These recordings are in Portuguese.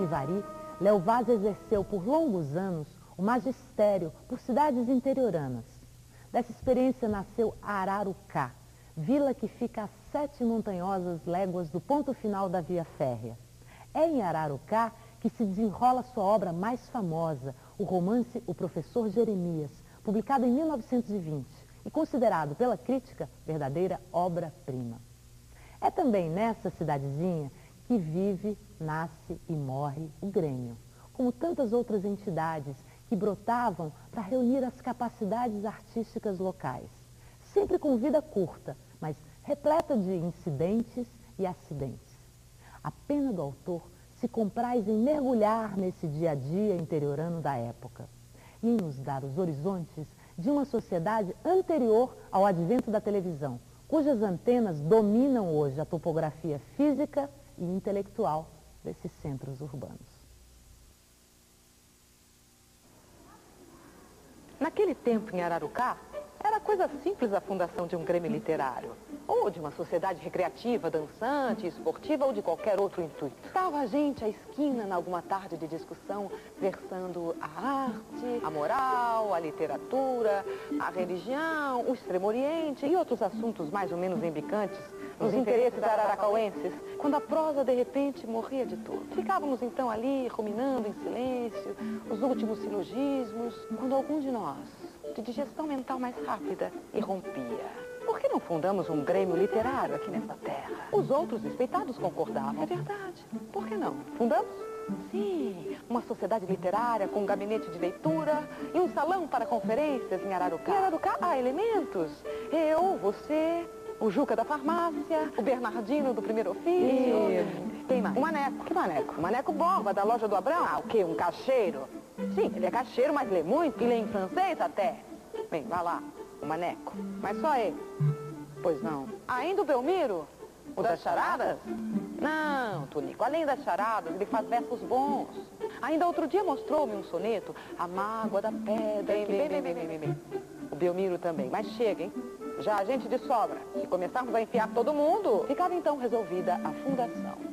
Capivari, Léo Vaz exerceu por longos anos o magistério por cidades interioranas. Dessa experiência nasceu Ararucá, vila que fica a sete montanhosas léguas do ponto final da via férrea. É em Ararucá que se desenrola sua obra mais famosa, o romance O Professor Jeremias, publicado em 1920 e considerado pela crítica verdadeira obra-prima. É também nessa cidadezinha que vive, nasce e morre o Grêmio, como tantas outras entidades que brotavam para reunir as capacidades artísticas locais, sempre com vida curta, mas repleta de incidentes e acidentes. A pena do autor se compraz em mergulhar nesse dia a dia interiorano da época e em nos dar os horizontes de uma sociedade anterior ao advento da televisão, cujas antenas dominam hoje a topografia física e intelectual desses centros urbanos. Naquele tempo, em Ararucá, era coisa simples a fundação de um grêmio literário. Ou de uma sociedade recreativa, dançante, esportiva ou de qualquer outro intuito. Estava a gente à esquina, em alguma tarde de discussão, versando a arte, a moral, a literatura, a religião, o extremo oriente e outros assuntos mais ou menos embicantes nos interesses araracauenses, quando a prosa de repente morria de tudo. Ficávamos então ali, ruminando em silêncio, os últimos silogismos, quando algum de nós, de digestão mental mais rápida, irrompia. Por que não fundamos um grêmio literário aqui nessa terra? Os outros respeitados concordavam. É verdade. Por que não? Fundamos? Sim, uma sociedade literária com um gabinete de leitura e um salão para conferências em Ararucá. Em Ararucá há elementos. Eu, você, o Juca da farmácia, o Bernardino do primeiro ofício. E... Quem mais? O Maneco. Que Maneco? O Maneco Borba, da loja do Abrão. Ah, o quê? Um cacheiro? Sim, ele é cacheiro, mas lê muito e lê em francês até. Bem, vá lá, o Maneco. Mas só ele. Pois não. Ainda o Belmiro? O das charadas? Não, Tonico, além das charadas, ele faz versos bons. Ainda outro dia mostrou-me um soneto, A Mágoa da Pedra. Bem, bem, bem, bem, bem, bem, bem. O Belmiro também. Mas chega, hein? Já a gente de sobra. Se começarmos a enfiar todo mundo, ficava então resolvida a fundação.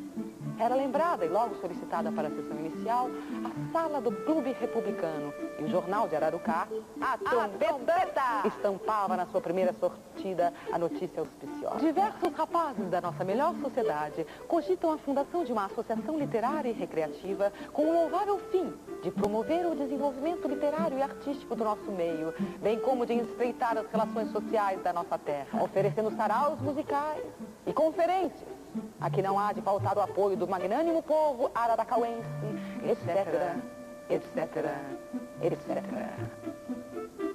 Era lembrada e logo solicitada para a sessão inicial a sala do Clube Republicano e o jornal de Ararucá, a trombeta, estampava na sua primeira sortida a notícia auspiciosa. Diversos rapazes da nossa melhor sociedade cogitam a fundação de uma associação literária e recreativa com o louvável fim de promover o desenvolvimento literário e artístico do nosso meio, bem como de estreitar as relações sociais da nossa terra, oferecendo saraus musicais e conferências Aqui não há de faltar o apoio do magnânimo povo araracauense, etc, etc, etc.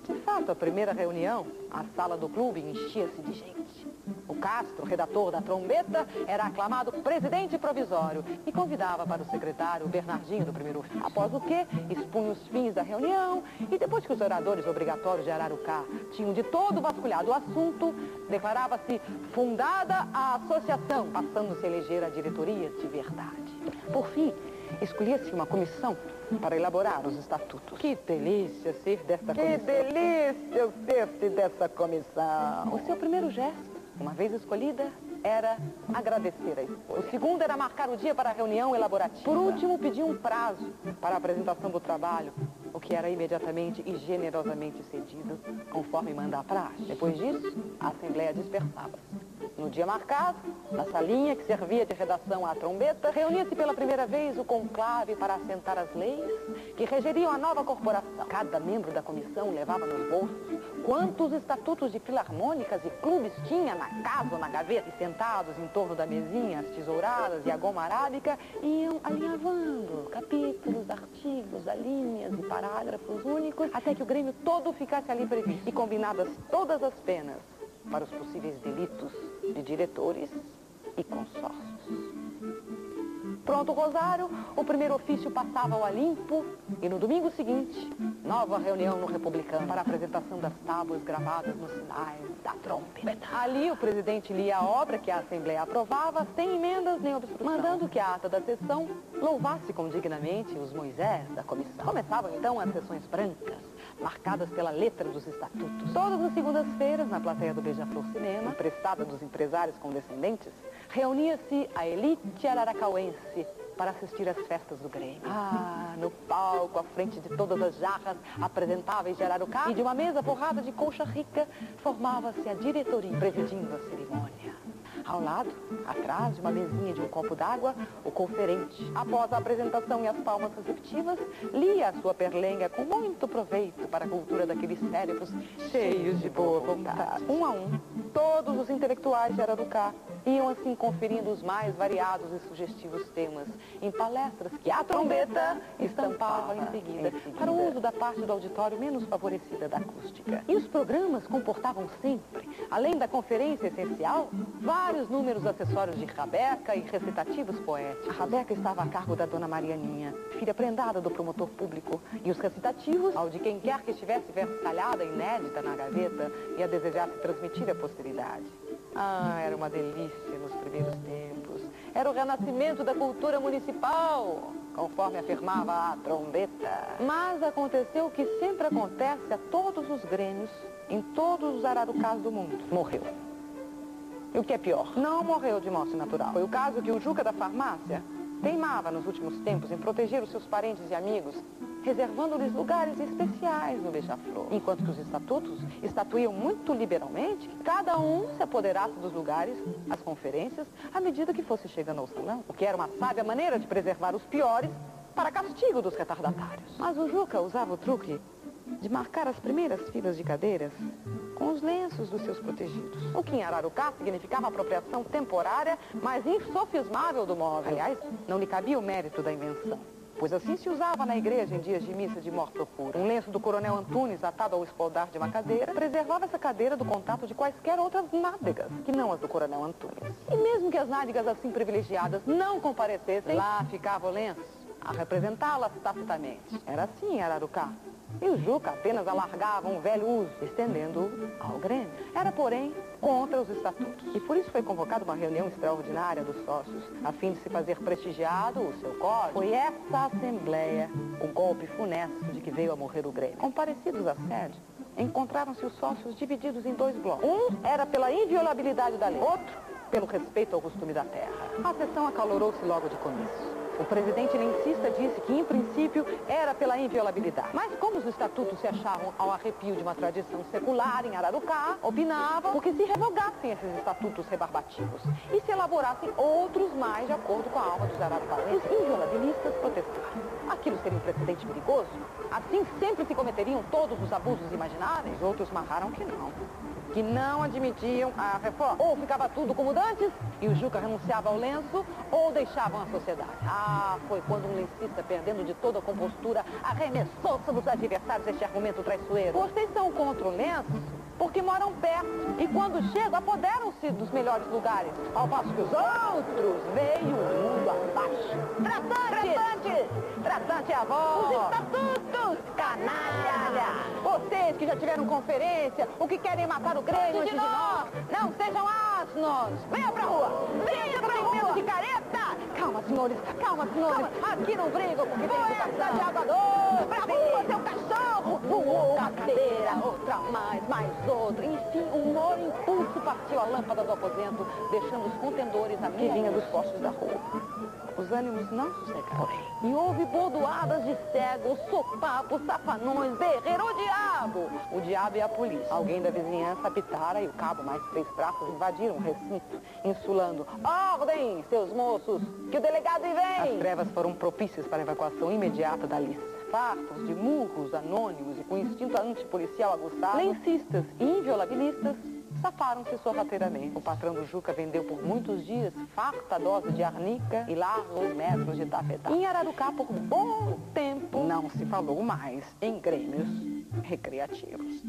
De fato, a primeira reunião, a sala do clube enchia-se de gente. O Castro, redator da trombeta, era aclamado presidente provisório e convidava para o secretário Bernardinho do primeiro. Após o que, expunha os fins da reunião e depois que os oradores obrigatórios de Ararucá tinham de todo vasculhado o assunto, declarava-se fundada a associação, passando-se a eleger a diretoria de verdade. Por fim, escolhia-se uma comissão para elaborar os estatutos. Que delícia ser desta comissão. Que delícia ser-se dessa comissão. O seu primeiro gesto uma vez escolhida, era agradecer a esposa. O segundo era marcar o dia para a reunião elaborativa. Por último, pedir um prazo para a apresentação do trabalho, o que era imediatamente e generosamente cedido, conforme manda a praxe. Depois disso, a Assembleia dispersava-se. No dia marcado, na salinha que servia de redação à trombeta, reunia-se pela primeira vez o conclave para assentar as leis que regeriam a nova corporação. Cada membro da comissão levava nos bolsos quantos estatutos de filarmônicas e clubes tinha na casa ou na gaveta e sentados em torno da mesinha, as tesouradas e a goma arábica, iam alinhavando capítulos, artigos, alíneas e parágrafos únicos, até que o Grêmio todo ficasse ali previsto e combinadas todas as penas para os possíveis delitos de diretores e consórcios. Pronto o rosário, o primeiro ofício passava ao Olimpo e no domingo seguinte, nova reunião no Republicano para a apresentação das tábuas gravadas nos sinais da trompeta. Ali o presidente lia a obra que a Assembleia aprovava sem emendas nem obstrução, mandando que a ata da sessão louvasse condignamente os Moisés da comissão. Começavam então as sessões brancas, marcadas pela letra dos estatutos. Todas as segundas-feiras, na plateia do Beija-Flor Cinema, emprestada dos empresários condescendentes, reunia-se a elite araracauense para assistir às festas do Grêmio. Ah, no palco, à frente de todas as jarras apresentáveis de Ararucá e de uma mesa forrada de colcha rica, formava-se a diretoria presidindo a cerimônia. Ao lado, atrás de uma mesinha de um copo d'água, o conferente. Após a apresentação e as palmas receptivas, lia a sua perlenga com muito proveito para a cultura daqueles cérebros cheios de boa vontade. Um a um, todos os intelectuais de Ararucá iam assim conferindo os mais variados e sugestivos temas em palestras que a trombeta estampava em seguida, para o uso da parte do auditório menos favorecida da acústica. E os programas comportavam sempre, além da conferência essencial, vários números acessórios de rabeca e recitativos poéticos. A rabeca estava a cargo da dona Marianinha, filha prendada do promotor público, e os recitativos, ao de quem quer que estivesse versalhada, inédita na gaveta e a desejasse transmitir à posteridade. Ah, era uma delícia nos primeiros tempos. Era o renascimento da cultura municipal, conforme afirmava a trombeta. Mas aconteceu o que sempre acontece a todos os grêmios, em todos os ararucás do mundo. Morreu. E o que é pior, não morreu de morte natural. Foi o caso que o Juca da farmácia teimava nos últimos tempos em proteger os seus parentes e amigos, reservando-lhes lugares especiais no beija-flor. Enquanto que os estatutos estatuíam muito liberalmente, cada um se apoderasse dos lugares, as conferências, à medida que fosse chegando ao salão, o que era uma sábia maneira de preservar os piores para castigo dos retardatários. Mas o Juca usava o truque de marcar as primeiras filas de cadeiras com os lenços dos seus protegidos. O que em Ararucá significava apropriação temporária, mas insofismável do móvel. Aliás, não lhe cabia o mérito da invenção. Pois assim se usava na igreja em dias de missa de morte pura. Um lenço do coronel Antunes atado ao espaldar de uma cadeira preservava essa cadeira do contato de quaisquer outras nádegas, que não as do coronel Antunes. E mesmo que as nádegas assim privilegiadas não comparecessem, lá ficava o lenço, a representá-las tacitamente. Era assim Ararucá. E o Juca apenas alargava um velho uso, estendendo-o ao Grêmio. Era, porém, contra os estatutos. E por isso foi convocada uma reunião extraordinária dos sócios, a fim de se fazer prestigiado o seu código. Foi essa assembleia o golpe funesto de que veio a morrer o Grêmio. Comparecidos à sede, encontravam-se os sócios divididos em dois blocos. Um era pela inviolabilidade da lei, outro pelo respeito ao costume da terra. A sessão acalorou-se logo de começo. O presidente Lencista disse que, em princípio, era pela inviolabilidade. Mas como os estatutos se achavam ao arrepio de uma tradição secular em Ararucá, opinavam porque se revogassem esses estatutos rebarbativos e se elaborassem outros mais de acordo com a alma dos ararucaenses. Os inviolabilistas protestaram. Aquilo seria um precedente perigoso? Assim sempre se cometeriam todos os abusos imagináveis? Outros marraram que não que não admitiam a reforma. Ou ficava tudo como dantes e o Juca renunciava ao lenço, ou deixavam a sociedade. Ah, foi quando um lencista, perdendo de toda a compostura, arremessou sobre os adversários este argumento traiçoeiro. Vocês são contra o lenço porque moram perto e quando chegam apoderam-se dos melhores lugares, ao passo que os outros veio o mundo abaixo. Tratante! Tratante! Tratante é a voz! Os estatutos! Canalha! Vocês que já tiveram conferência, o que querem matar o Grêmio antes de nós, não sejam asnos! Venha pra rua! Venha pra rua! de careta! Calma, senhores, calma, senhores! Calma. Aqui não brigo porque tem educação! de água doce! Pra rua, seu cachorro! Voou cadeira, outra mais, mais outra. Enfim, um humor impulso partiu a lâmpada do aposento, deixando os contendores à vinha dos postos da rua. Os ânimos não sossegaram. E houve bordoadas de cegos, sopapos, safanões, berreiro, o diabo! O diabo e a polícia. Alguém da vizinhança apitara e o cabo, mais três praças, invadiram o recinto, insulando. Ordem, seus moços, que o delegado vem! As trevas foram propícias para a evacuação imediata da lista fartos de murros anônimos e com instinto antipolicial aguçado, lencistas e inviolabilistas safaram-se sorrateiramente. O patrão do Juca vendeu por muitos dias farta dose de arnica e largos metros de tafetá. Em Ararucá, por bom tempo, não se falou mais em grêmios recreativos.